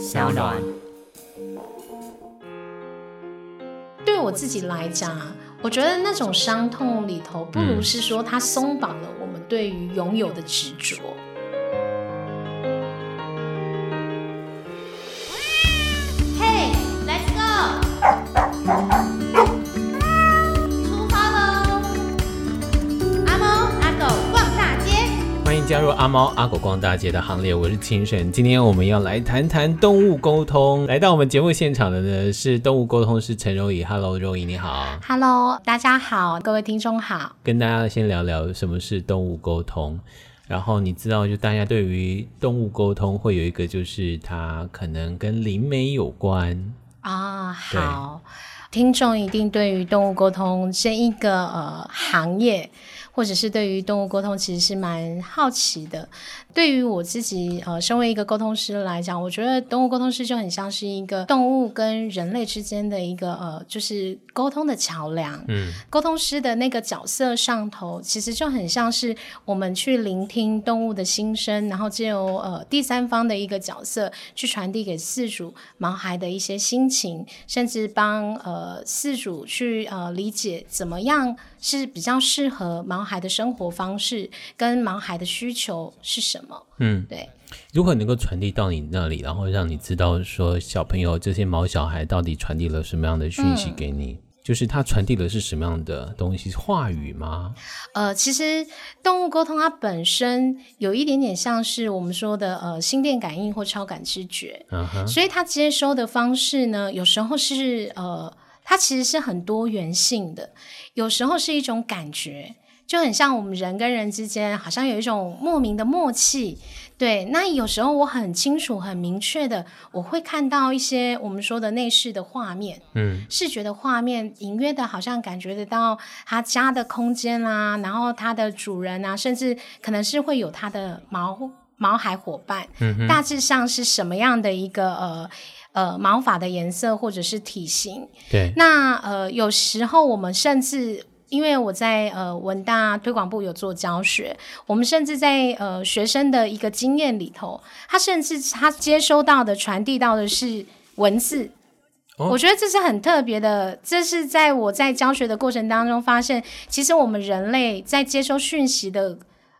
小暖。对我自己来讲，我觉得那种伤痛里头，不如是说它松绑了我们对于拥有的执着。嘿入阿猫阿狗逛大街的行列，我是清盛。今天我们要来谈谈动物沟通。来到我们节目现场的呢是动物沟通师陈柔仪。Hello，柔仪你好。Hello，大家好，各位听众好。跟大家先聊聊什么是动物沟通。然后你知道，就大家对于动物沟通会有一个，就是它可能跟灵媒有关啊。好，听众一定对于动物沟通这一个呃行业。或者是对于动物沟通，其实是蛮好奇的。对于我自己，呃，身为一个沟通师来讲，我觉得动物沟通师就很像是一个动物跟人类之间的一个呃，就是沟通的桥梁。嗯，沟通师的那个角色上头，其实就很像是我们去聆听动物的心声，然后借由呃第三方的一个角色去传递给饲主毛孩的一些心情，甚至帮呃饲主去呃理解怎么样是比较适合毛孩的生活方式，跟毛孩的需求是什么。嗯，对。如果能够传递到你那里，然后让你知道说小朋友这些毛小孩到底传递了什么样的讯息给你，嗯、就是他传递的是什么样的东西？话语吗？呃，其实动物沟通它本身有一点点像是我们说的呃心电感应或超感知觉。所以它接收的方式呢，有时候是呃，它其实是很多元性的，有时候是一种感觉。就很像我们人跟人之间，好像有一种莫名的默契。对，那有时候我很清楚、很明确的，我会看到一些我们说的内饰的画面，嗯，视觉的画面，隐约的，好像感觉得到他家的空间啦、啊，然后他的主人啊，甚至可能是会有他的毛毛孩伙伴，嗯，大致上是什么样的一个呃呃毛发的颜色或者是体型？对，那呃有时候我们甚至。因为我在呃文大推广部有做教学，我们甚至在呃学生的一个经验里头，他甚至他接收到的传递到的是文字，哦，我觉得这是很特别的。这是在我在教学的过程当中发现，其实我们人类在接收讯息的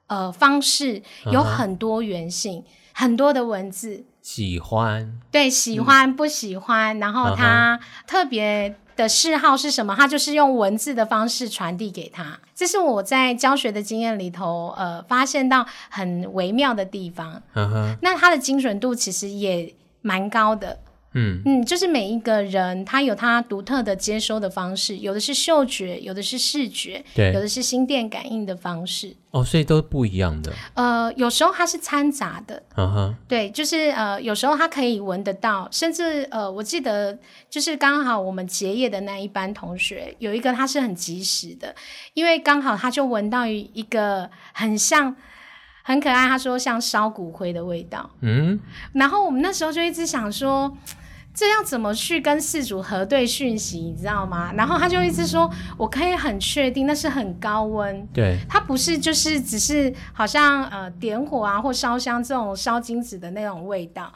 呃方式有很多元性，嗯，很多的文字，喜欢，对，喜欢不喜欢，嗯，然后他特别。的嗜好是什么？他就是用文字的方式传递给他，这是我在教学的经验里头，呃，发现到很微妙的地方。Uh-huh. 那他的精准度其实也蛮高的。嗯嗯，就是每一个人他有他独特的接收的方式，有的是嗅觉，有的是视觉，对，有的是心电感应的方式。哦，所以都不一样的。呃，有时候它是掺杂的。嗯哼，对，就是呃，有时候它可以闻得到，甚至呃，我记得就是刚好我们结业的那一班同学有一个他是很及时的，因为刚好他就闻到一个很像很可爱，他说像烧骨灰的味道。嗯，然后我们那时候就一直想说。这要怎么去跟事主核对讯息，你知道吗？然后他就一直说，我可以很确定那是很高温，对，它不是就是只是好像呃点火啊或烧香这种烧金纸的那种味道。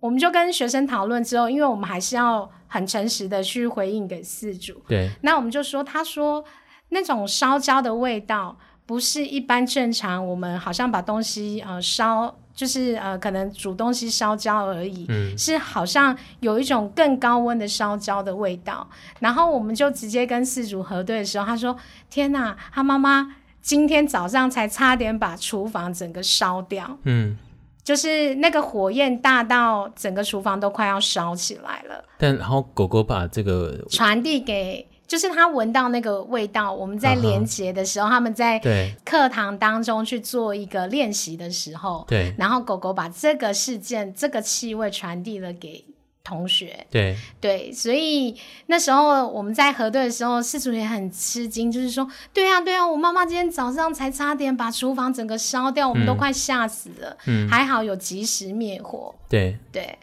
我们就跟学生讨论之后，因为我们还是要很诚实的去回应给事主，对，那我们就说，他说那种烧焦的味道不是一般正常，我们好像把东西呃烧。就是呃，可能煮东西烧焦而已，嗯，是好像有一种更高温的烧焦的味道。然后我们就直接跟四主核对的时候，他说：“天哪，他妈妈今天早上才差点把厨房整个烧掉，嗯，就是那个火焰大到整个厨房都快要烧起来了。”但然后狗狗把这个传递给。就是他闻到那个味道，我们在连结的时候，uh-huh. 他们在课堂当中去做一个练习的时候，对，然后狗狗把这个事件、这个气味传递了给同学，对。对，所以那时候我们在核对的时候，事主也很吃惊，就是说，对啊对啊，我妈妈今天早上才差点把厨房整个烧掉，我们都快吓死了，嗯，还好有及时灭火，对。对。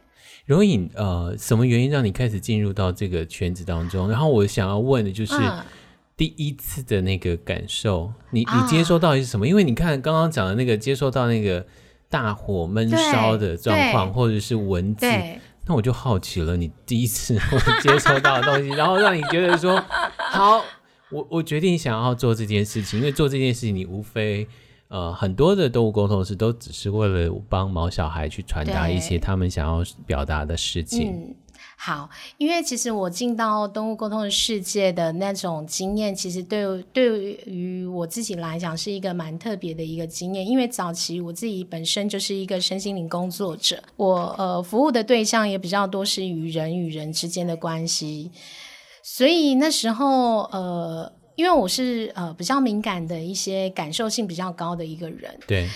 柔仪，呃，什么原因让你开始进入到这个圈子当中？然后我想要问的就是第一次的那个感受，嗯、你你接收到的是什么？因为你看刚刚讲的那个接收到那个大火闷烧的状况，或者是文字，那我就好奇了，你第一次 接收到的东西，然后让你觉得说好，我我决定想要做这件事情，因为做这件事情，你无非呃很多的动物沟通师都只是为了帮毛小孩去传达一些他们想要表达的事情。好，因为其实我进到动物沟通的世界的那种经验，其实对对于我自己来讲是一个蛮特别的一个经验。因为早期我自己本身就是一个身心灵工作者，我呃服务的对象也比较多是与人与人之间的关系，所以那时候呃，因为我是呃比较敏感的一些感受性比较高的一个人，对，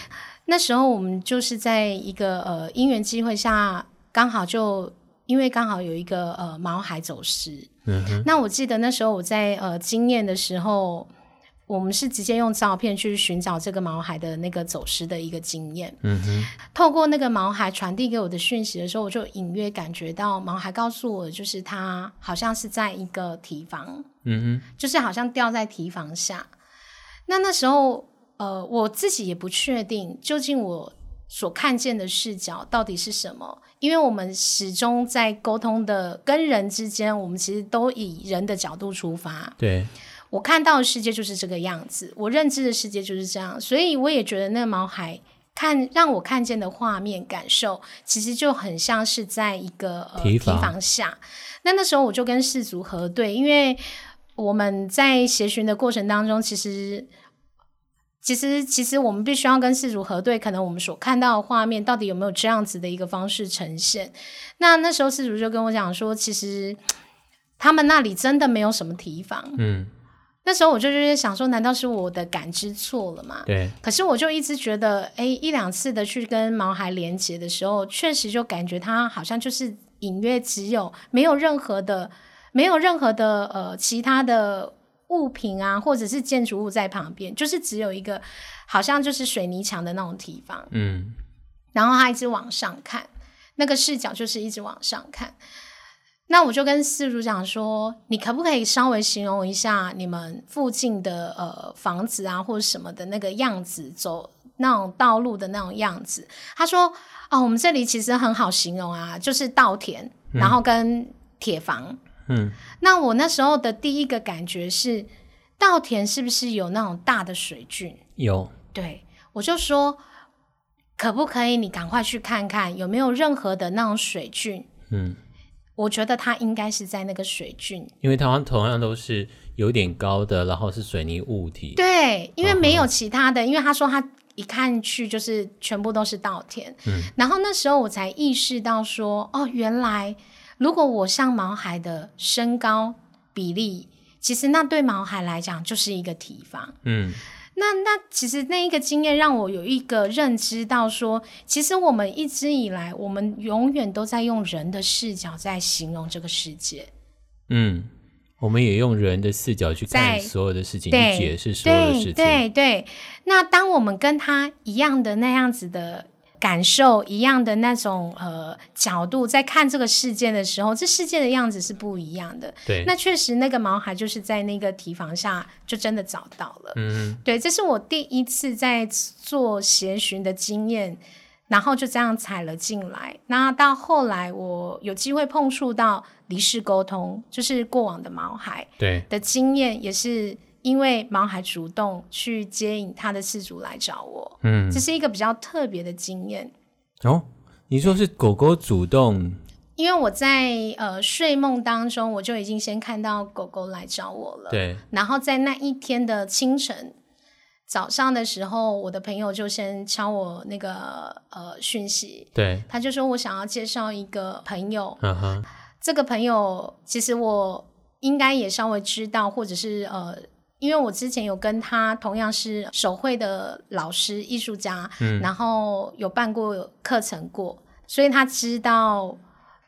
那时候我们就是在一个呃因缘机会下，刚好就。因为刚好有一个呃毛孩走失，嗯哼，那我记得那时候我在呃经验的时候，我们是直接用照片去寻找这个毛孩的那个走失的一个经验，嗯哼，透过那个毛孩传递给我的讯息的时候，我就隐约感觉到毛孩告诉我，就是他好像是在一个提防，嗯哼，就是好像掉在提防下。那那时候呃我自己也不确定究竟我所看见的视角到底是什么。因为我们始终在沟通的跟人之间，我们其实都以人的角度出发。对，我看到的世界就是这个样子，我认知的世界就是这样，所以我也觉得那个毛孩看让我看见的画面感受，其实就很像是在一个呃提防下。那那时候我就跟饲主核对，因为我们在协寻的过程当中，其实。其实，其实我们必须要跟饲主核对，可能我们所看到的画面到底有没有这样子的一个方式呈现。那那时候饲主就跟我讲说，其实他们那里真的没有什么提防。嗯，那时候我就就是想说，难道是我的感知错了吗？对。可是我就一直觉得，哎，一两次的去跟毛孩连接的时候，确实就感觉他好像就是隐约只有没有任何的，没有任何的呃其他的。物品啊，或者是建筑物在旁边，就是只有一个，好像就是水泥墙的那种地方。嗯，然后他一直往上看，那个视角就是一直往上看。那我就跟四主讲说，你可不可以稍微形容一下你们附近的呃房子啊，或者什么的那个样子，走那种道路的那种样子？他说，哦，我们这里其实很好形容啊，就是稻田，然后跟铁房。嗯，那我那时候的第一个感觉是，稻田是不是有那种大的水菌？有，对，我就说，可不可以你赶快去看看有没有任何的那种水菌？嗯，我觉得它应该是在那个水郡，因为它同样都是有点高的，然后是水泥物体。对，因为没有其他的，嗯、因为他说他一看去就是全部都是稻田。嗯，然后那时候我才意识到说，哦，原来。如果我像毛孩的身高比例，其实那对毛孩来讲就是一个提防。嗯，那那其实那一个经验让我有一个认知到说，其实我们一直以来，我们永远都在用人的视角在形容这个世界。嗯，我们也用人的视角去看所有的事情，去解释所有的事情。对对对，那当我们跟他一样的那样子的。感受一样的那种呃角度，在看这个世界的时候，这世界的样子是不一样的。对，那确实那个毛孩就是在那个提防下就真的找到了。嗯，对，这是我第一次在做闲寻的经验，然后就这样踩了进来。那到后来我有机会碰触到离世沟通，就是过往的毛孩对的经验也是。因为毛孩主动去接引他的饲主来找我，嗯，这是一个比较特别的经验。哦，你说是狗狗主动？因为我在呃睡梦当中，我就已经先看到狗狗来找我了。对。然后在那一天的清晨早上的时候，我的朋友就先敲我那个呃讯息，对，他就说我想要介绍一个朋友。嗯哼。这个朋友其实我应该也稍微知道，或者是呃。因为我之前有跟他同样是手绘的老师、艺术家，嗯，然后有办过课程过，所以他知道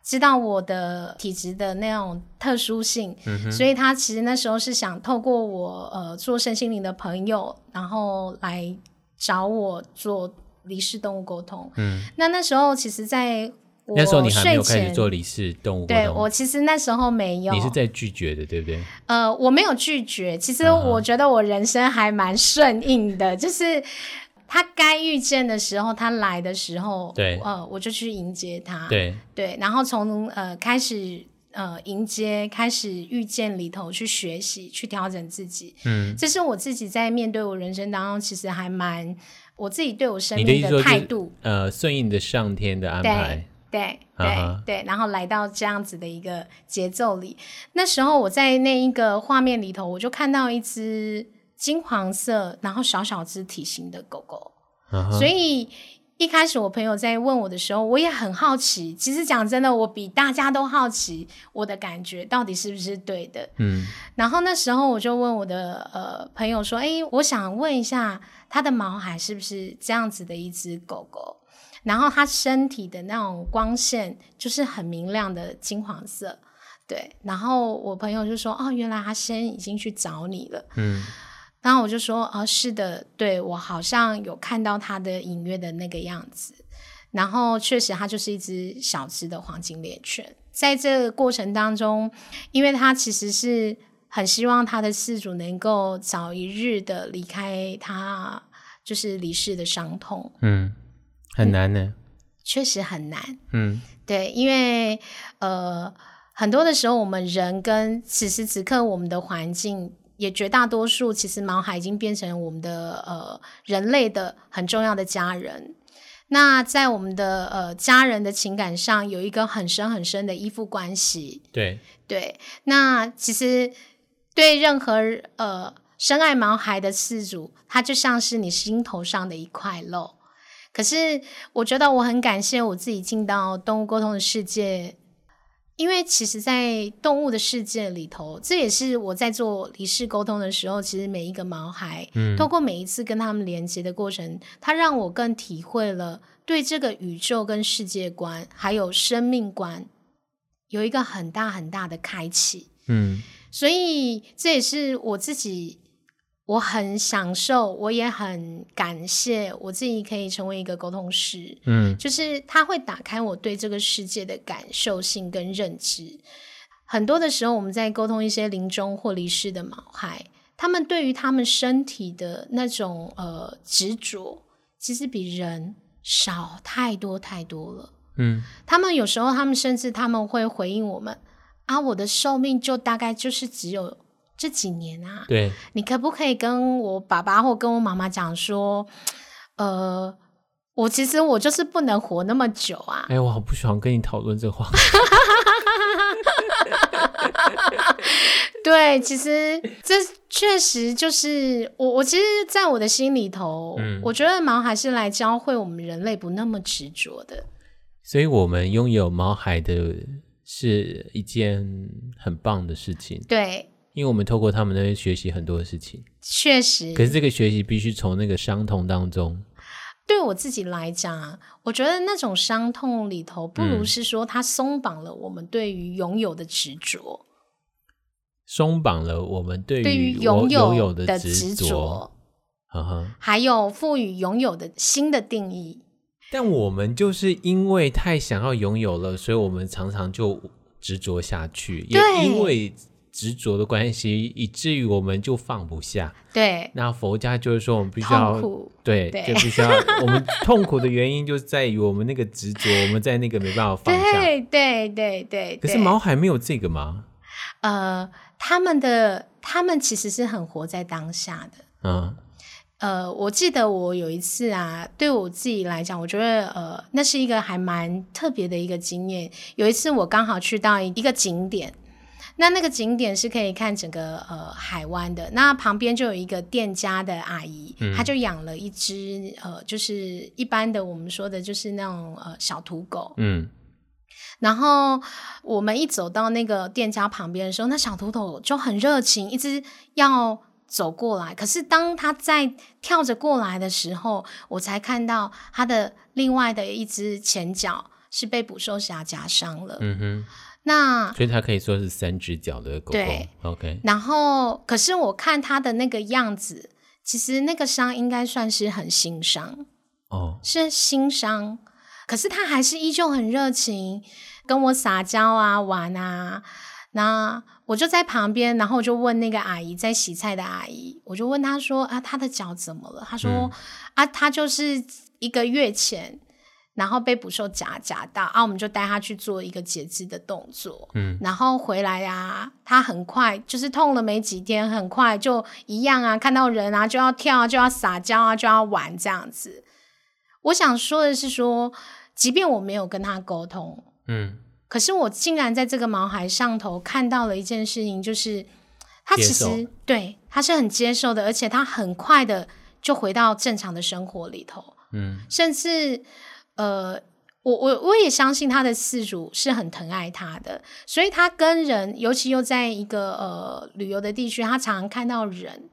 知道我的体质的那种特殊性，嗯，所以他其实那时候是想透过我呃做身心灵的朋友，然后来找我做离世动物沟通。嗯，那那时候其实，在那时候你还没有开始做离世动物对，我其实那时候没有。你是在拒绝的，对不对？呃，我没有拒绝。其实我觉得我人生还蛮顺应的，就是他该遇见的时候，他来的时候，对，呃，我就去迎接他，对对，然后从呃开始呃迎接，开始遇见里头去学习，去调整自己，嗯，这是我自己在面对我人生当中，其实还蛮我自己对我生命的态度，呃，顺应的上天的安排。对对、uh huh. 对，然后来到这样子的一个节奏里，那时候我在那一个画面里头，我就看到一只金黄色，然后小小只体型的狗狗。Uh huh. 所以一开始我朋友在问我的时候，我也很好奇。其实讲真的，我比大家都好奇我的感觉到底是不是对的。嗯。然后那时候我就问我的呃朋友说：“哎，我想问一下，它的毛孩是不是这样子的一只狗狗？”然后它身体的那种光线就是很明亮的金黄色，对。然后我朋友就说：“哦，原来他先已经去找你了。”嗯。然后我就说：“哦，是的，对，我好像有看到他的隐约的那个样子。然后确实，它就是一只小只的黄金猎犬。在这个过程当中，因为他其实是很希望他的饲主能够早一日的离开他，就是离世的伤痛。”嗯。很难呢，确实很难。嗯，对，因为呃，很多的时候，我们人跟此时此刻我们的环境，也绝大多数其实毛孩已经变成我们的呃人类的很重要的家人。那在我们的呃家人的情感上，有一个很深很深的依附关系。对对，那其实对任何呃深爱毛孩的饲主，他就像是你心头上的一块肉。可是，我觉得我很感谢我自己进到动物沟通的世界，因为其实，在动物的世界里头，这也是我在做离世沟通的时候，其实每一个毛孩，嗯，透过每一次跟他们连接的过程，它让我更体会了对这个宇宙跟世界观，还有生命观，有一个很大很大的开启，嗯，所以这也是我自己。我很享受，我也很感谢我自己可以成为一个沟通师。嗯，就是他会打开我对这个世界的感受性跟认知。很多的时候，我们在沟通一些临终或离世的毛孩，他们对于他们身体的那种呃执着，其实比人少太多太多了。嗯，他们有时候，他们甚至他们会回应我们啊，我的寿命就大概就是只有。这几年啊，对，你可不可以跟我爸爸或跟我妈妈讲说，呃，我其实我就是不能活那么久啊。哎，我好不喜欢跟你讨论这话。对，其实这确实就是我，我其实，在我的心里头，嗯，我觉得毛孩是来教会我们人类不那么执着的。所以，我们拥有毛孩的是一件很棒的事情。对。因为我们透过他们那边学习很多的事情，确实。可是这个学习必须从那个伤痛当中。对我自己来讲，我觉得那种伤痛里头，不如是说它松绑了我们对于拥有的执着，松绑了我们对于拥有的执着，呵呵，还有赋予拥有的新的定义。但我们就是因为太想要拥有了，所以我们常常就执着下去，对也因为。执着的关系，以至于我们就放不下。对，那佛家就是说，我们必须要苦，对，对就必须要。我们痛苦的原因就在于我们那个执着，我们在那个没办法放下。对对对对。可是毛孩没有这个吗？呃，他们的他们其实是很活在当下的。嗯。呃，我记得我有一次啊，对我自己来讲，我觉得呃，那是一个还蛮特别的一个经验。有一次我刚好去到一个景点。那那个景点是可以看整个呃海湾的，那旁边就有一个店家的阿姨，嗯、她就养了一只呃，就是一般的我们说的就是那种呃小土狗，嗯，然后我们一走到那个店家旁边的时候，那小土狗就很热情，一直要走过来，可是当它在跳着过来的时候，我才看到它的另外的一只前脚是被捕兽夹夹伤了，嗯哼。那所以它可以说是三只脚的狗狗。对，OK。然后，可是我看它的那个样子，其实那个伤应该算是很新伤哦，是新伤。可是它还是依旧很热情，跟我撒娇啊、玩啊。那我就在旁边，然后我就问那个阿姨在洗菜的阿姨，我就问她说啊，她的脚怎么了？她说、嗯、啊，她就是一个月前。然后被捕兽夹夹到啊，我们就带他去做一个截肢的动作。嗯，然后回来呀、啊，他很快就是痛了没几天，很快就一样啊，看到人啊就要跳啊，就要撒娇啊，就要玩这样子。我想说的是说，即便我没有跟他沟通，嗯，可是我竟然在这个毛孩上头看到了一件事情，就是他其实对他是很接受的，而且他很快的就回到正常的生活里头，嗯，甚至。呃，我我我也相信他的饲主是很疼爱他的，所以他跟人，尤其又在一个呃旅游的地区，他常常看到人，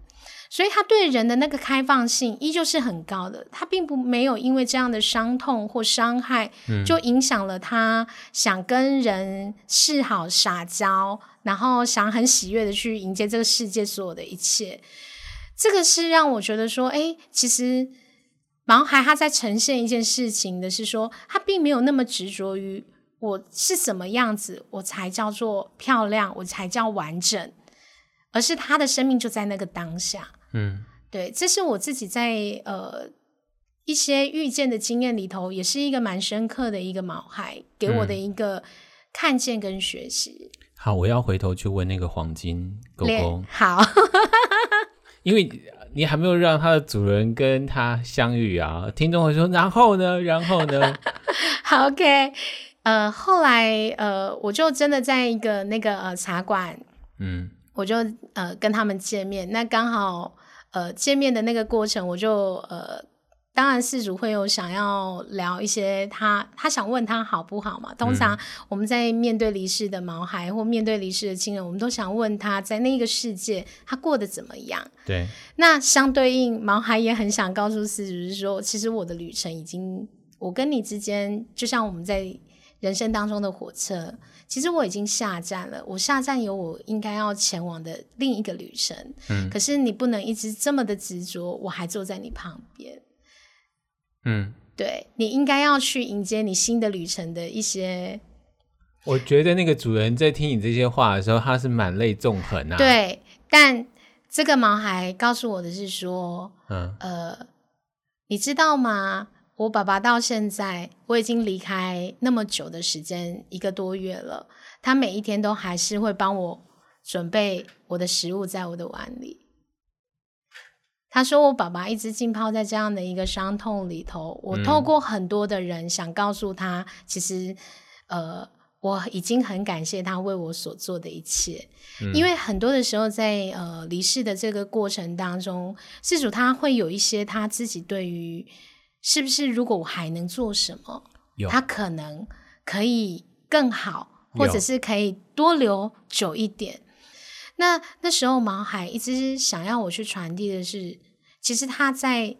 所以他对人的那个开放性依旧是很高的。他并不没有因为这样的伤痛或伤害，就影响了他想跟人示好、撒娇，然后想很喜悦的去迎接这个世界所有的一切。这个是让我觉得说，哎，其实。毛孩他在呈现一件事情的是说，他并没有那么执着于我是什么样子，我才叫做漂亮，我才叫完整，而是他的生命就在那个当下。嗯，对，这是我自己在呃一些遇见的经验里头，也是一个蛮深刻的一个毛孩给我的一个看见跟学习。嗯。好，我要回头去问那个黄金狗狗。好，因为。你还没有让它的主人跟它相遇啊？听众会说，然后呢？然后呢？好，OK，呃，后来呃，我就真的在一个那个呃茶馆，嗯，我就呃跟他们见面。那刚好呃见面的那个过程，我就呃。当然，饲主会有想要聊一些他他想问他好不好嘛？通常我们在面对离世的毛孩或面对离世的亲人，我们都想问他在那个世界他过得怎么样？对。那相对应，毛孩也很想告诉饲主是说，其实我的旅程已经，我跟你之间，就像我们在人生当中的火车，其实我已经下站了。我下站有我应该要前往的另一个旅程。嗯。可是你不能一直这么的执着，我还坐在你旁边。嗯，对，你应该要去迎接你新的旅程的一些。我觉得那个主人在听你这些话的时候，他是满泪纵横啊。对，但这个毛孩告诉我的是说，嗯呃，你知道吗？我爸爸到现在我已经离开那么久的时间，一个多月了，他每一天都还是会帮我准备我的食物在我的碗里。他说：“我爸爸一直浸泡在这样的一个伤痛里头。我透过很多的人想告诉他，其实，呃，我已经很感谢他为我所做的一切。因为很多的时候在，在呃离世的这个过程当中，事主他会有一些他自己对于是不是如果我还能做什么，他可能可以更好，或者是可以多留久一点。”那那时候，毛孩一直想要我去传递的是，其实他在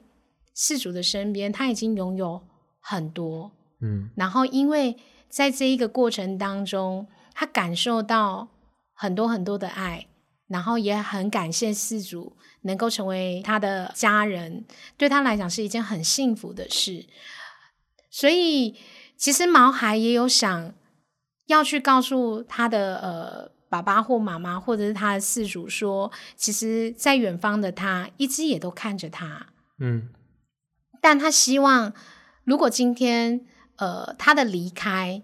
世主的身边，他已经拥有很多，嗯，然后因为在这一个过程当中，他感受到很多很多的爱，然后也很感谢四主能够成为他的家人，对他来讲是一件很幸福的事。所以，其实毛孩也有想要去告诉他的呃。爸爸或妈妈，或者是他的事主说，其实，在远方的他，一直也都看着他。嗯，但他希望，如果今天，呃，他的离开，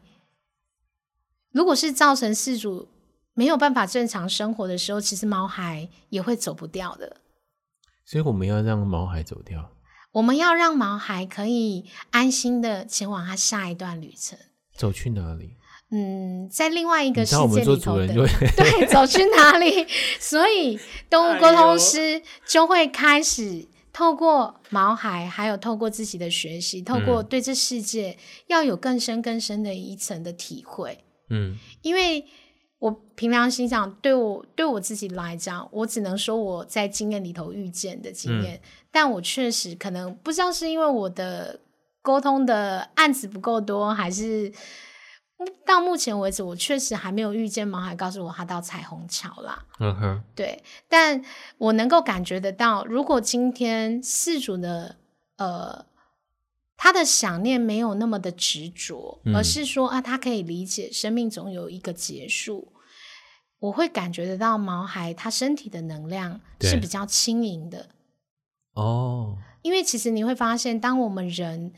如果是造成事主没有办法正常生活的时候，其实毛孩也会走不掉的。所以我们要让毛孩走掉。我们要让毛孩可以安心的前往他下一段旅程。走去哪里？嗯，在另外一个世界里头的，对，走去哪里？所以动物沟通师就会开始透过毛孩，还有透过自己的学习，透过对这世界要有更深更深的一层的体会。嗯，因为我平良心想，对我对我自己来讲，我只能说我在经验里头遇见的经验，嗯，但我确实可能不知道是因为我的沟通的案子不够多，还是。到目前为止，我确实还没有遇见毛孩告诉我他到彩虹桥啦。嗯哼，对，但我能够感觉得到，如果今天饲主的呃他的想念没有那么的执着，而是说啊，他可以理解生命总有一个结束。我会感觉得到毛孩他身体的能量是比较轻盈的。哦，因为其实你会发现，当我们人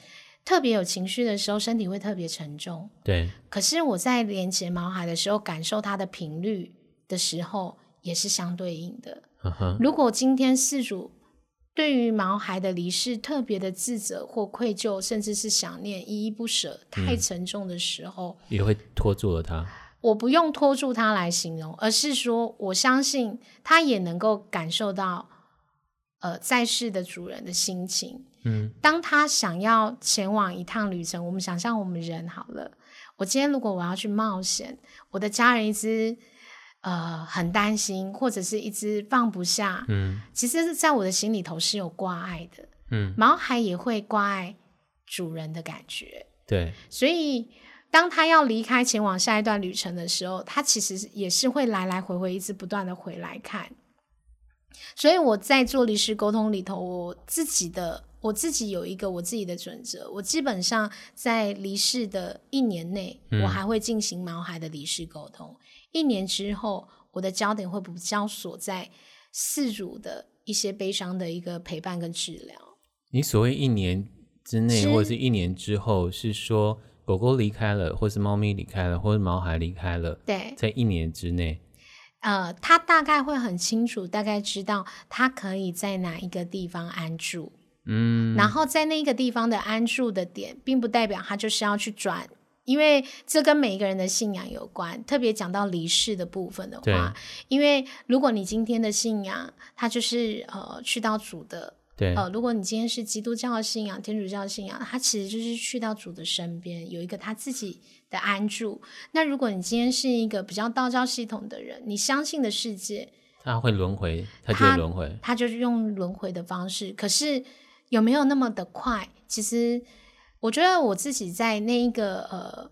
特别有情绪的时候，身体会特别沉重。对。可是我在连接毛孩的时候，感受它的频率的时候，也是相对应的。Uh-huh. 如果今天事主对于毛孩的离世特别的自责或愧疚，甚至是想念、依依不舍、太沉重的时候，嗯、也会拖住了他。我不用拖住他来形容，而是说，我相信他也能够感受到，呃，在世的主人的心情。嗯，当他想要前往一趟旅程，我们想象我们人好了，我今天如果我要去冒险，我的家人一直。呃，很担心，或者是一直放不下。嗯，其实是在我的心里头是有挂碍的。嗯，毛孩也会挂碍主人的感觉。对，所以当他要离开前往下一段旅程的时候，他其实也是会来来回回，一直不断的回来看。所以我在做离世沟通里头，我自己的我自己有一个我自己的准则，我基本上在离世的一年内，嗯，我还会进行毛孩的离世沟通。一年之后，我的焦点会比较锁在四主的一些悲伤的一个陪伴跟治疗。你所谓一年之内，或者是一年之后，是说狗狗离开了，或是猫咪离开了，或是毛孩离开了？对，在一年之内，呃，他大概会很清楚，大概知道他可以在哪一个地方安住。嗯，然后在那一个地方的安住的点，并不代表他就是要去转。因为这跟每一个人的信仰有关，特别讲到离世的部分的话，因为如果你今天的信仰，它就是呃去到主的，对，呃，如果你今天是基督教的信仰、天主教的信仰，它其实就是去到主的身边，有一个他自己的安住。那如果你今天是一个比较道教系统的人，你相信的世界，他会轮回，他就会轮回，他就是用轮回的方式。可是有没有那么的快？其实。我觉得我自己在那一个呃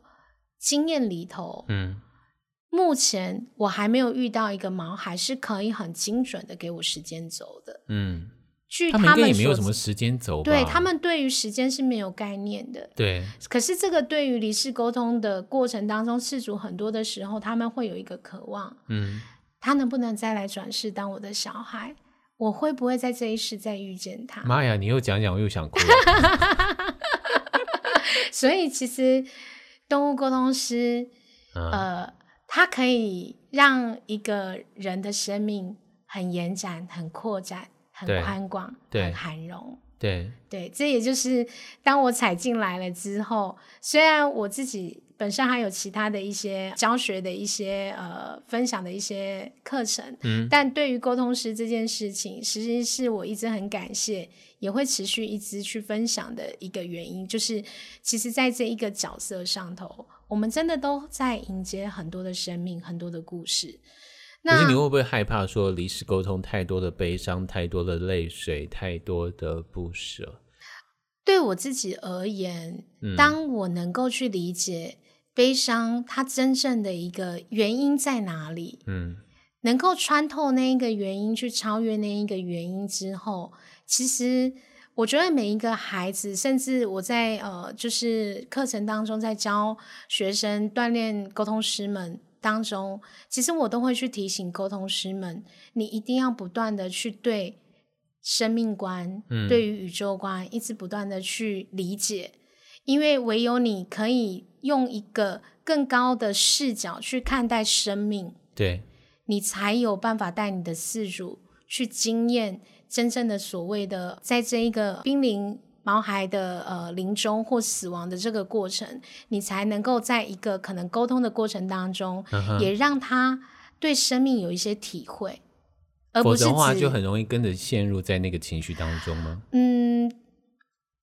经验里头，嗯，目前我还没有遇到一个毛孩是可以很精准的给我时间轴的，嗯，据他们，他们也没有什么时间轴，对他们对于时间是没有概念的，对。可是这个对于离世沟通的过程当中，事主很多的时候他们会有一个渴望，嗯，他能不能再来转世当我的小孩？我会不会在这一世再遇见他？妈呀，你又讲讲，我又想哭。所以，其实动物沟通师，嗯，呃，它可以让一个人的生命很延展、很扩展、很宽广、很涵容。对对，这也就是当我踩进来了之后，虽然我自己本身还有其他的一些教学的一些呃分享的一些课程，嗯，但对于沟通师这件事情，实际是我一直很感谢。也会持续一直去分享的一个原因，就是其实在这一个角色上头，我们真的都在迎接很多的生命，很多的故事。那可是你会不会害怕说离世沟通太多的悲伤，太多的泪水，太多的不舍？对我自己而言，嗯，当我能够去理解悲伤它真正的一个原因在哪里，嗯，能够穿透那一个原因，去超越那一个原因之后。其实，我觉得每一个孩子，甚至我在呃，就是课程当中在教学生锻炼沟通师们当中，其实我都会去提醒沟通师们，你一定要不断的去对生命观、嗯、对于宇宙观，一直不断的去理解，因为唯有你可以用一个更高的视角去看待生命，对，你才有办法带你的饲主去经验。真正的所谓的，在这一个濒临毛孩的呃临终或死亡的这个过程，你才能够在一个可能沟通的过程当中，嗯、也让他对生命有一些体会，而不是否则的话就很容易跟着陷入在那个情绪当中吗？嗯，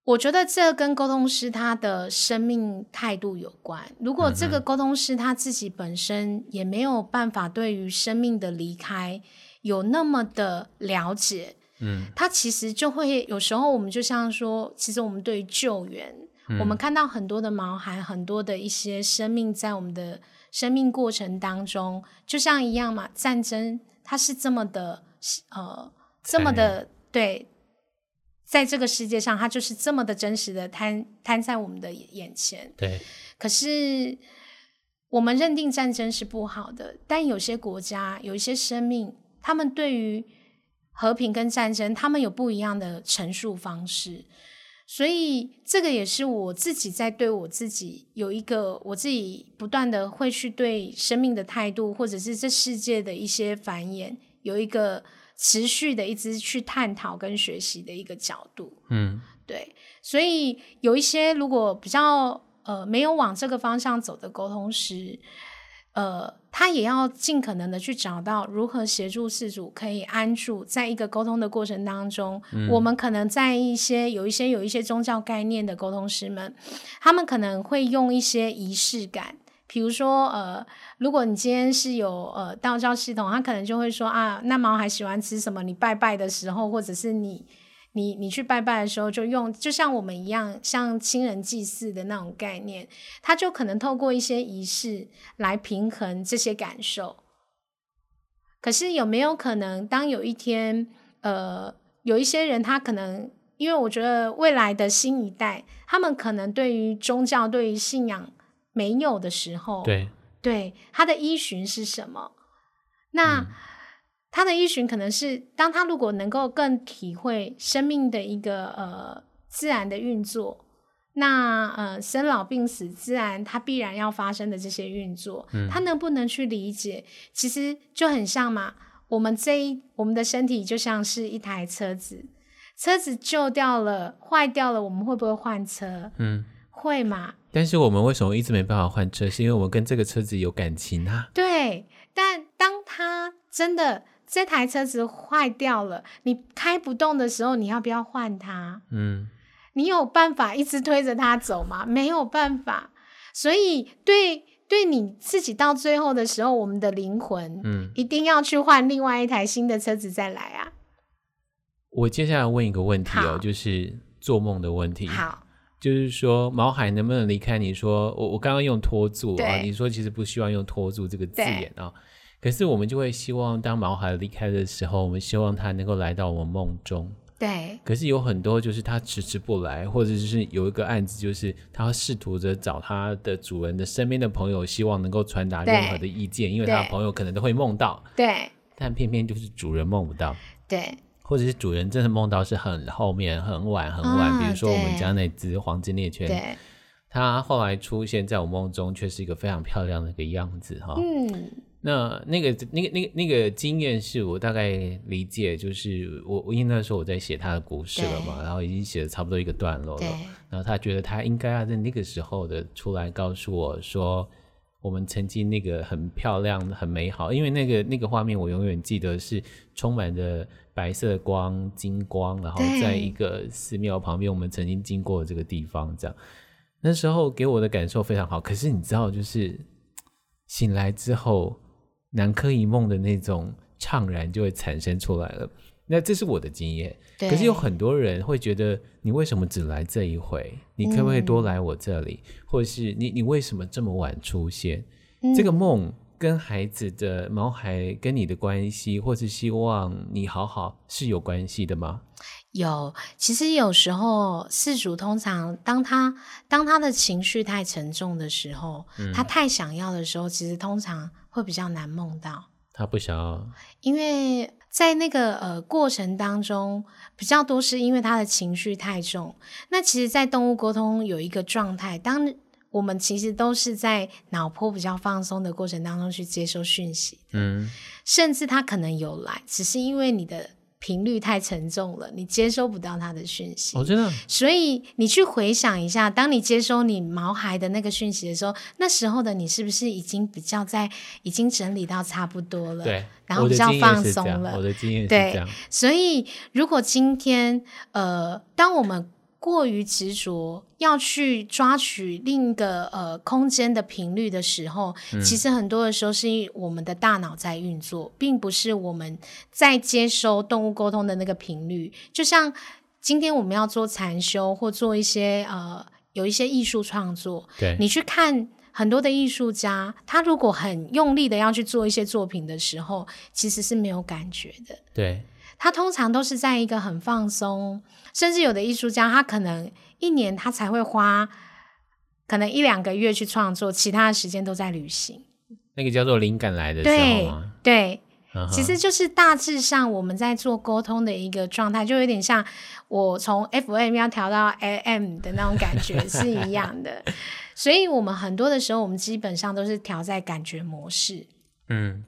我觉得这跟沟通师他的生命态度有关。如果这个沟通师他自己本身也没有办法对于生命的离开有那么的了解。嗯，他其实就会有时候，我们就像说，其实我们对于救援，嗯，我们看到很多的毛孩，很多的一些生命在我们的生命过程当中，就像一样嘛，战争它是这么的呃，这么的对，在这个世界上，它就是这么的真实的摊摊在我们的眼前。对，可是我们认定战争是不好的，但有些国家有一些生命，他们对于和平跟战争，他们有不一样的陈述方式。所以这个也是我自己在对我自己有一个我自己不断的会去对生命的态度，或者是这世界的一些繁衍，有一个持续的一直去探讨跟学习的一个角度。嗯，对。所以有一些如果比较。呃，没有往这个方向走的沟通师，呃，他也要尽可能的去找到如何协助事主可以安住在一个沟通的过程当中。嗯、我们可能在一些有一些有一些宗教概念的沟通师们，他们可能会用一些仪式感，比如说，呃，如果你今天是有呃道教系统，他可能就会说啊，那毛孩喜欢吃什么？你拜拜的时候，或者是你。你你去拜拜的时候，就用就像我们一样，像亲人祭祀的那种概念，他就可能透过一些仪式来平衡这些感受。可是有没有可能，当有一天，呃，有一些人他可能，因为我觉得未来的新一代，他们可能对于宗教、对于信仰没有的时候，对对，他的依循是什么？那。嗯他的依循可能是，当他如果能够更体会生命的一个呃自然的运作，那呃生老病死自然它必然要发生的这些运作，嗯，他能不能去理解？其实就很像嘛，我们这一我们的身体就像是一台车子，车子旧掉了、坏掉了，我们会不会换车？嗯，会嘛？但是我们为什么一直没办法换车？是因为我们跟这个车子有感情啊。对，但当他真的。这台车子坏掉了，你开不动的时候，你要不要换它？嗯，你有办法一直推着它走吗？没有办法。所以，对对你自己到最后的时候，我们的灵魂，嗯，一定要去换另外一台新的车子再来啊。我接下来问一个问题哦，就是做梦的问题。好，就是说毛海能不能离开？你说我我刚刚用拖住啊，你说其实不希望用拖住这个字眼啊。可是我们就会希望，当毛海离开的时候，我们希望他能够来到我们梦中。对。可是有很多就是他迟迟不来，或者是有一个案子，就是他试图着找他的主人的身边的朋友，希望能够传达任何的意见，因为他的朋友可能都会梦到。对。但偏偏就是主人梦不到。对。或者是主人真的梦到是很后面、很晚、很晚，啊、比如说我们家那只黄金猎犬。对。他后来出现在我梦中，却是一个非常漂亮的一个样子，哈。嗯。那那个那个那个那个经验是我大概理解，就是我我因为那时候我在写他的故事了嘛，然后已经写了差不多一个段落了，然后他觉得他应该要在那个时候的出来告诉我说，我们曾经那个很漂亮、很美好，因为那个那个画面我永远记得是充满着白色光、金光，然后在一个寺庙旁边，我们曾经经过这个地方，这样那时候给我的感受非常好。可是你知道，就是醒来之后。南柯一梦的那种怅然就会产生出来了，那这是我的经验。可是有很多人会觉得，你为什么只来这一回？你可不可以多来我这里？嗯、或者是你你为什么这么晚出现？嗯、这个梦跟孩子的毛孩跟你的关系，或是希望你好好是有关系的吗？有，其实有时候事主通常当他当他的情绪太沉重的时候，嗯、他太想要的时候，其实通常。会比较难梦到，他不想要，因为在那个呃过程当中比较多是因为他的情绪太重。那其实，在动物沟通有一个状态，当我们其实都是在脑波比较放松的过程当中去接收讯息，嗯，甚至他可能有来，只是因为你的。频率太沉重了，你接收不到他的讯息。我知道。所以你去回想一下，当你接收你毛孩的那个讯息的时候，那时候的你是不是已经比较在，已经整理到差不多了？对。然后比较放松了。我的经验是这样。对。所以如果今天，呃，当我们过于执着要去抓取另一个呃空间的频率的时候，嗯，其实很多的时候是我们的大脑在运作，并不是我们在接收动物沟通的那个频率。就像今天我们要做禅修或做一些呃有一些艺术创作，对，你去看很多的艺术家，他如果很用力的要去做一些作品的时候，其实是没有感觉的。对。他通常都是在一个很放松，甚至有的艺术家，他可能一年他才会花可能一两个月去创作，其他的时间都在旅行。那个叫做灵感来的时候吗？对，对，uh. 其实就是大致上我们在做沟通的一个状态，就有点像我从 FM 要调到 AM 的那种感觉 是一样的。所以我们很多的时候，我们基本上都是调在感觉模式。嗯。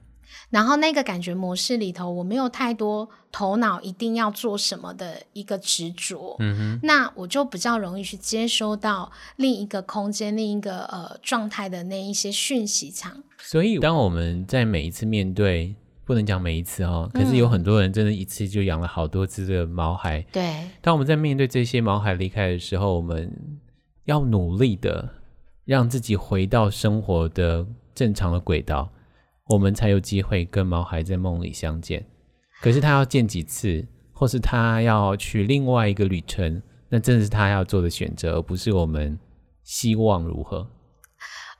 然后那个感觉模式里头，我没有太多头脑一定要做什么的一个执着，嗯哼，那我就比较容易去接收到另一个空间、另一个呃状态的那一些讯息场。所以，当我们在每一次面对，不能讲每一次哦，可是有很多人真的一次就养了好多只的毛孩。对、嗯，当我们在面对这些毛孩离开的时候，我们要努力的让自己回到生活的正常的轨道。我们才有机会跟毛孩在梦里相见，可是他要见几次，或是他要去另外一个旅程，那真是他要做的选择，而不是我们希望如何。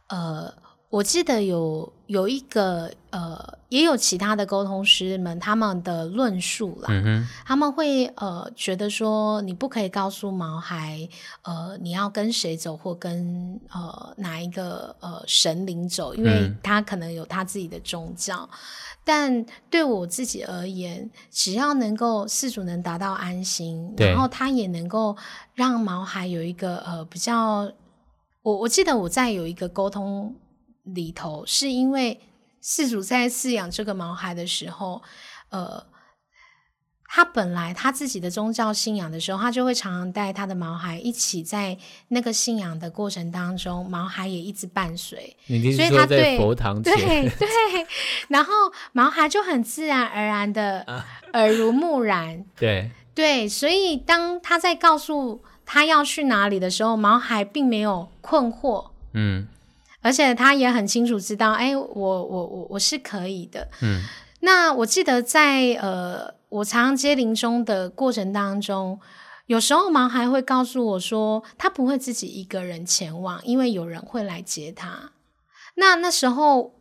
呃。我记得有有一个呃，也有其他的沟通师们，他们的论述啦，嗯、他们会呃觉得说，你不可以告诉毛孩，呃，你要跟谁走或跟呃哪一个呃神灵走，因为他可能有他自己的宗教。嗯、但对我自己而言，只要能够事主能达到安心，然后他也能够让毛孩有一个呃比较，我我记得我在有一个沟通。里头是因为饲主在饲养这个毛孩的时候，呃，他本来他自己的宗教信仰的时候，他就会常常带他的毛孩一起在那个信仰的过程当中，毛孩也一直伴随。所以他对佛堂 对对，然后毛孩就很自然而然的耳濡目染。对对，所以当他在告诉他要去哪里的时候，毛孩并没有困惑。嗯。而且他也很清楚知道，哎，我我我我是可以的。嗯，那我记得在呃，我常常接临终的过程当中，有时候毛孩会告诉我说，他不会自己一个人前往，因为有人会来接他。那那时候。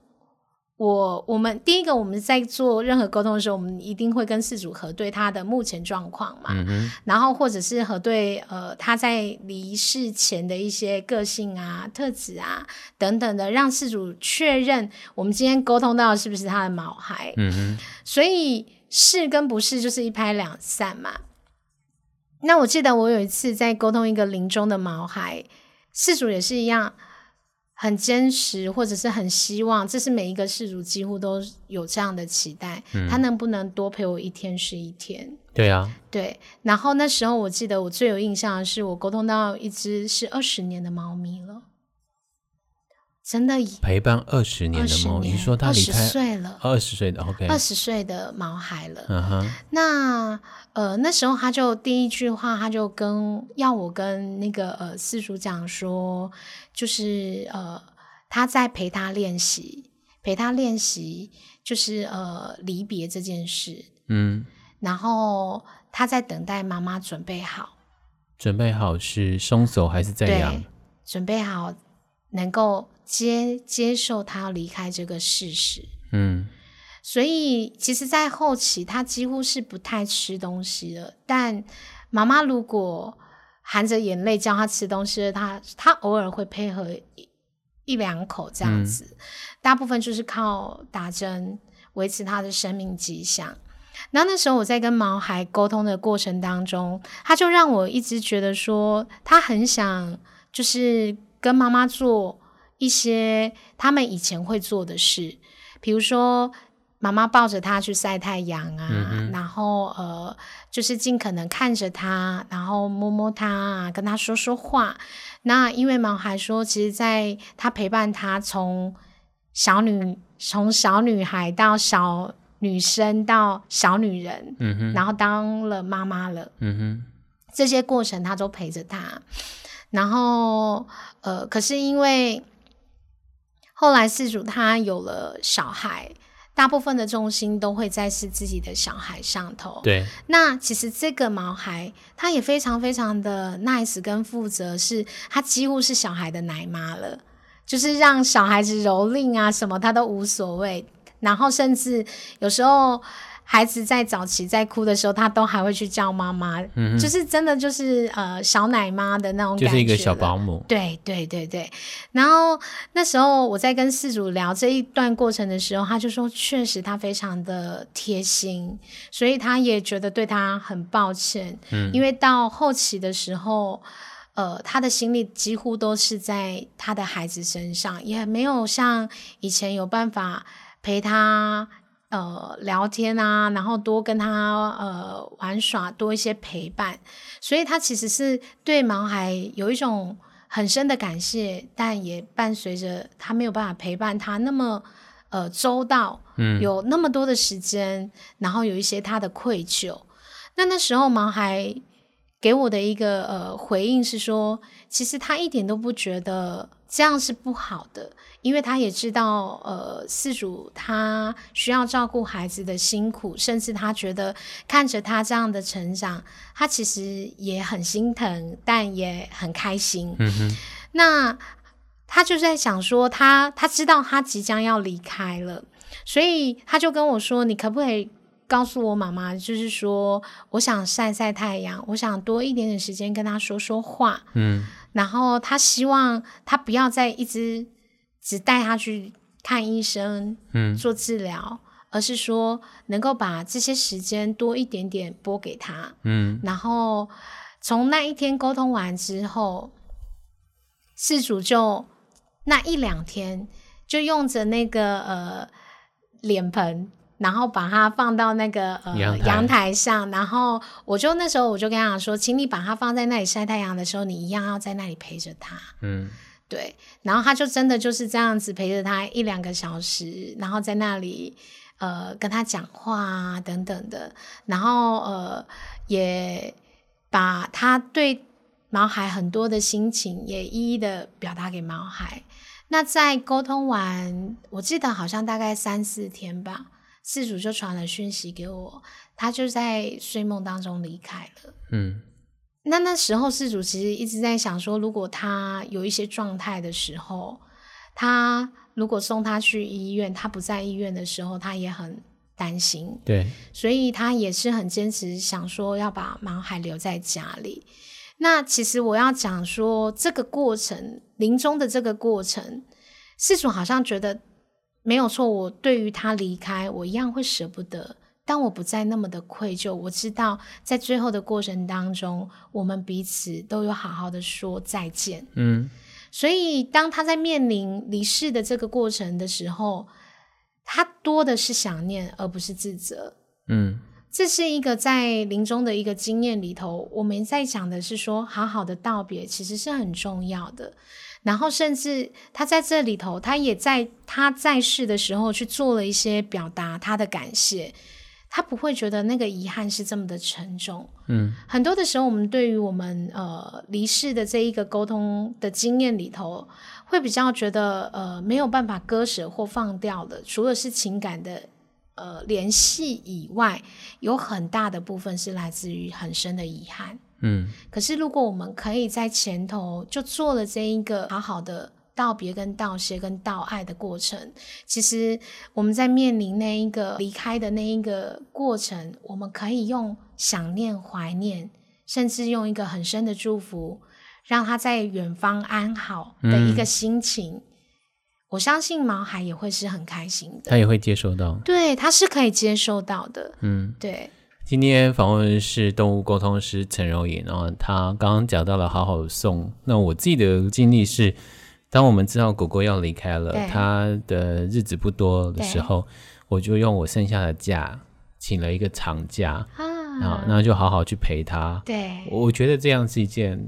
我我们第一个，我们在做任何沟通的时候，我们一定会跟事主核对他的目前状况嘛，嗯、然后或者是核对呃他在离世前的一些个性啊、特质啊等等的，让事主确认我们今天沟通到的是不是他的毛孩。嗯，所以是跟不是就是一拍两散嘛。那我记得我有一次在沟通一个临终的毛孩，事主也是一样。很坚持，或者是很希望，这是每一个事主几乎都有这样的期待。嗯、他能不能多陪我一天是一天？对啊，对。然后那时候我记得我最有印象的是，我沟通到一只是二十年的猫咪了。真的陪伴二十年的猫，你说他离开二十岁了，二十岁的 OK，二十岁的毛孩了。嗯哼，那呃那时候他就第一句话，他就跟要我跟那个呃四叔讲说，就是呃他在陪他练习，陪他练习，就是呃离别这件事。嗯，然后他在等待妈妈准备好，准备好是松手还是在养？准备好能够。接接受他要离开这个事实，嗯，所以其实，在后期他几乎是不太吃东西了。但妈妈如果含着眼泪叫他吃东西，他他偶尔会配合一一两口这样子，嗯、大部分就是靠打针维持他的生命迹象。然后那时候我在跟毛孩沟通的过程当中，他就让我一直觉得说，他很想就是跟妈妈做。一些他们以前会做的事，比如说妈妈抱着他去晒太阳啊，然后呃，就是尽可能看着他，然后摸摸他，跟他说说话。那因为毛孩说，其实在他陪伴他从小女从小女孩到小女生到小女人，嗯哼，然后当了妈妈了，嗯哼，这些过程他都陪着他。然后呃，可是因为后来事主他有了小孩，大部分的重心都会在是自己的小孩上头。对，那其实这个毛孩他也非常非常的 nice 跟负责，是他几乎是小孩的奶妈了，就是让小孩子蹂躏啊什么他都无所谓，然后甚至有时候孩子在早期在哭的时候，他都还会去叫妈妈，嗯，就是真的就是呃小奶妈的那种感觉，就是一个小保姆。对对对对。然后那时候我在跟四主聊这一段过程的时候，他就说，确实他非常的贴心，所以他也觉得对他很抱歉，嗯，因为到后期的时候，呃，他的心力几乎都是在他的孩子身上，也没有像以前有办法陪他。呃，聊天啊，然后多跟他呃玩耍，多一些陪伴，所以他其实是对毛孩有一种很深的感谢，但也伴随着他没有办法陪伴他那么呃周到，嗯，有那么多的时间，然后有一些他的愧疚。那那时候毛孩给我的一个呃回应是说，其实他一点都不觉得这样是不好的。因为他也知道，呃，四主他需要照顾孩子的辛苦，甚至他觉得看着他这样的成长，他其实也很心疼，但也很开心。嗯哼。那他就在想说他，他他知道他即将要离开了，所以他就跟我说：“你可不可以告诉我妈妈，就是说，我想晒晒太阳，我想多一点点时间跟他说说话。”嗯。然后他希望他不要再一直。只带他去看医生，嗯，做治疗，而是说能够把这些时间多一点点拨给他，嗯，然后从那一天沟通完之后，事主就那一两天就用着那个呃脸盆，然后把它放到那个呃阳台，上，然后我就那时候我就跟他说，请你把它放在那里晒太阳的时候，你一样要在那里陪着它，嗯。对，然后他就真的就是这样子陪着他一两个小时，然后在那里呃跟他讲话啊等等的，然后呃也把他对毛孩很多的心情也一一的表达给毛孩。那在沟通完，我记得好像大概三四天吧，饲主就传了讯息给我，他就在睡梦当中离开了。嗯。那那时候，事主其实一直在想说，如果他有一些状态的时候，他如果送他去医院，他不在医院的时候，他也很担心。对，所以他也是很坚持，想说要把毛孩留在家里。那其实我要讲说，这个过程，临终的这个过程，事主好像觉得没有错。我对于他离开，我一样会舍不得。但我不再那么的愧疚，我知道在最后的过程当中，我们彼此都有好好的说再见。嗯，所以当他在面临离世的这个过程的时候，他多的是想念，而不是自责。嗯，这是一个在临终的一个经验里头，我们在讲的是说，好好的道别其实是很重要的。然后，甚至他在这里头，他也在他在世的时候去做了一些表达他的感谢。他不会觉得那个遗憾是这么的沉重。嗯，很多的时候，我们对于我们呃离世的这一个沟通的经验里头，会比较觉得呃没有办法割舍或放掉的，除了是情感的呃联系以外，有很大的部分是来自于很深的遗憾。嗯，可是如果我们可以在前头就做了这一个好好的。道别、跟道谢、跟道爱的过程，其实我们在面临那一个离开的那一个过程，我们可以用想念、怀念，甚至用一个很深的祝福，让他在远方安好的一个心情。嗯、我相信毛孩也会是很开心的，他也会接受到，对，他是可以接受到的。嗯，对。今天访问的是动物沟通师陈柔颖，然后他刚刚讲到了好好送，那我自己的经历是。当我们知道狗狗要离开了，它的日子不多的时候，我就用我剩下的假请了一个长假，啊，然后就好好去陪它。对，我觉得这样是一件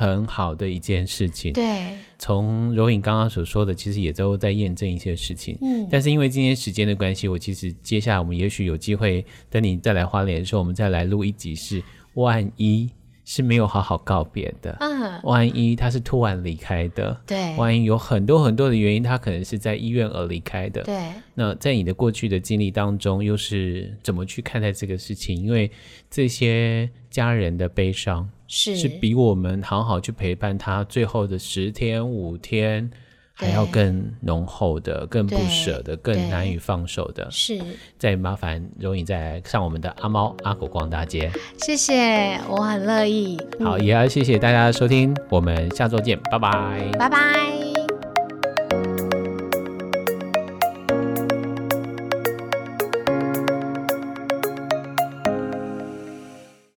很好的一件事情。对，从柔颖刚刚所说的，其实也都在验证一些事情。嗯，但是因为今天时间的关系，我其实接下来我们也许有机会等你再来花莲的时候，我们再来录一集是万一。是没有好好告别的。嗯，万一他是突然离开的，对，万一有很多很多的原因，他可能是在医院而离开的。对，那在你的过去的经历当中，又是怎么去看待这个事情？因为这些家人的悲伤是是比我们好好去陪伴他最后的十天五天还要更浓厚的、更不舍的、更难以放手的。是，再麻烦容易再来上我们的阿猫阿狗逛大街。谢谢，我很乐意。好，也要谢谢大家的收听，我们下周见，拜拜，拜拜。